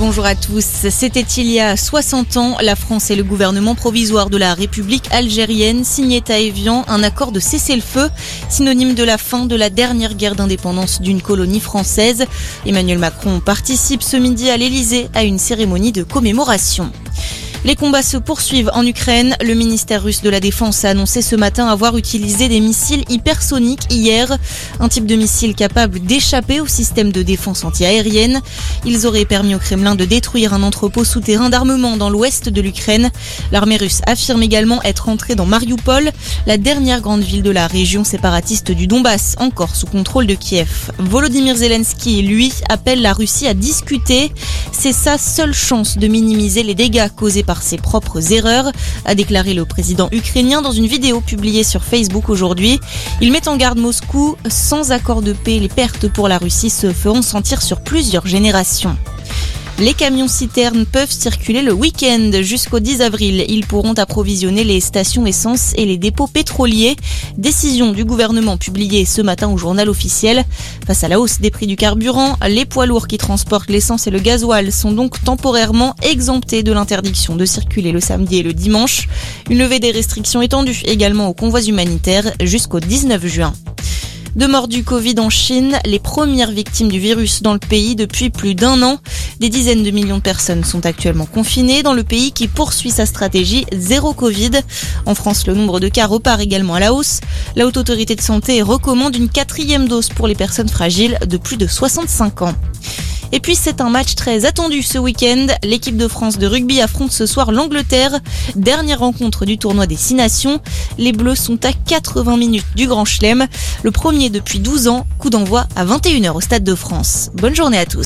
Bonjour à tous. C'était il y a 60 ans, la France et le gouvernement provisoire de la République algérienne signaient à Evian un accord de cessez-le-feu, synonyme de la fin de la dernière guerre d'indépendance d'une colonie française. Emmanuel Macron participe ce midi à l'Elysée à une cérémonie de commémoration. Les combats se poursuivent en Ukraine. Le ministère russe de la Défense a annoncé ce matin avoir utilisé des missiles hypersoniques hier, un type de missile capable d'échapper au système de défense antiaérienne. Ils auraient permis au Kremlin de détruire un entrepôt souterrain d'armement dans l'ouest de l'Ukraine. L'armée russe affirme également être entrée dans Mariupol, la dernière grande ville de la région séparatiste du Donbass, encore sous contrôle de Kiev. Volodymyr Zelensky, lui, appelle la Russie à discuter. C'est sa seule chance de minimiser les dégâts causés par ses propres erreurs, a déclaré le président ukrainien dans une vidéo publiée sur Facebook aujourd'hui. Il met en garde Moscou, sans accord de paix, les pertes pour la Russie se feront sentir sur plusieurs générations. Les camions citernes peuvent circuler le week-end jusqu'au 10 avril. Ils pourront approvisionner les stations essence et les dépôts pétroliers. Décision du gouvernement publiée ce matin au journal officiel. Face à la hausse des prix du carburant, les poids lourds qui transportent l'essence et le gasoil sont donc temporairement exemptés de l'interdiction de circuler le samedi et le dimanche. Une levée des restrictions étendue également aux convois humanitaires jusqu'au 19 juin. De mort du Covid en Chine, les premières victimes du virus dans le pays depuis plus d'un an. Des dizaines de millions de personnes sont actuellement confinées dans le pays qui poursuit sa stratégie zéro Covid. En France, le nombre de cas repart également à la hausse. La Haute Autorité de Santé recommande une quatrième dose pour les personnes fragiles de plus de 65 ans. Et puis c'est un match très attendu ce week-end. L'équipe de France de rugby affronte ce soir l'Angleterre. Dernière rencontre du tournoi des Six Nations. Les Bleus sont à 80 minutes du Grand Chelem. Le premier depuis 12 ans. Coup d'envoi à 21h au Stade de France. Bonne journée à tous.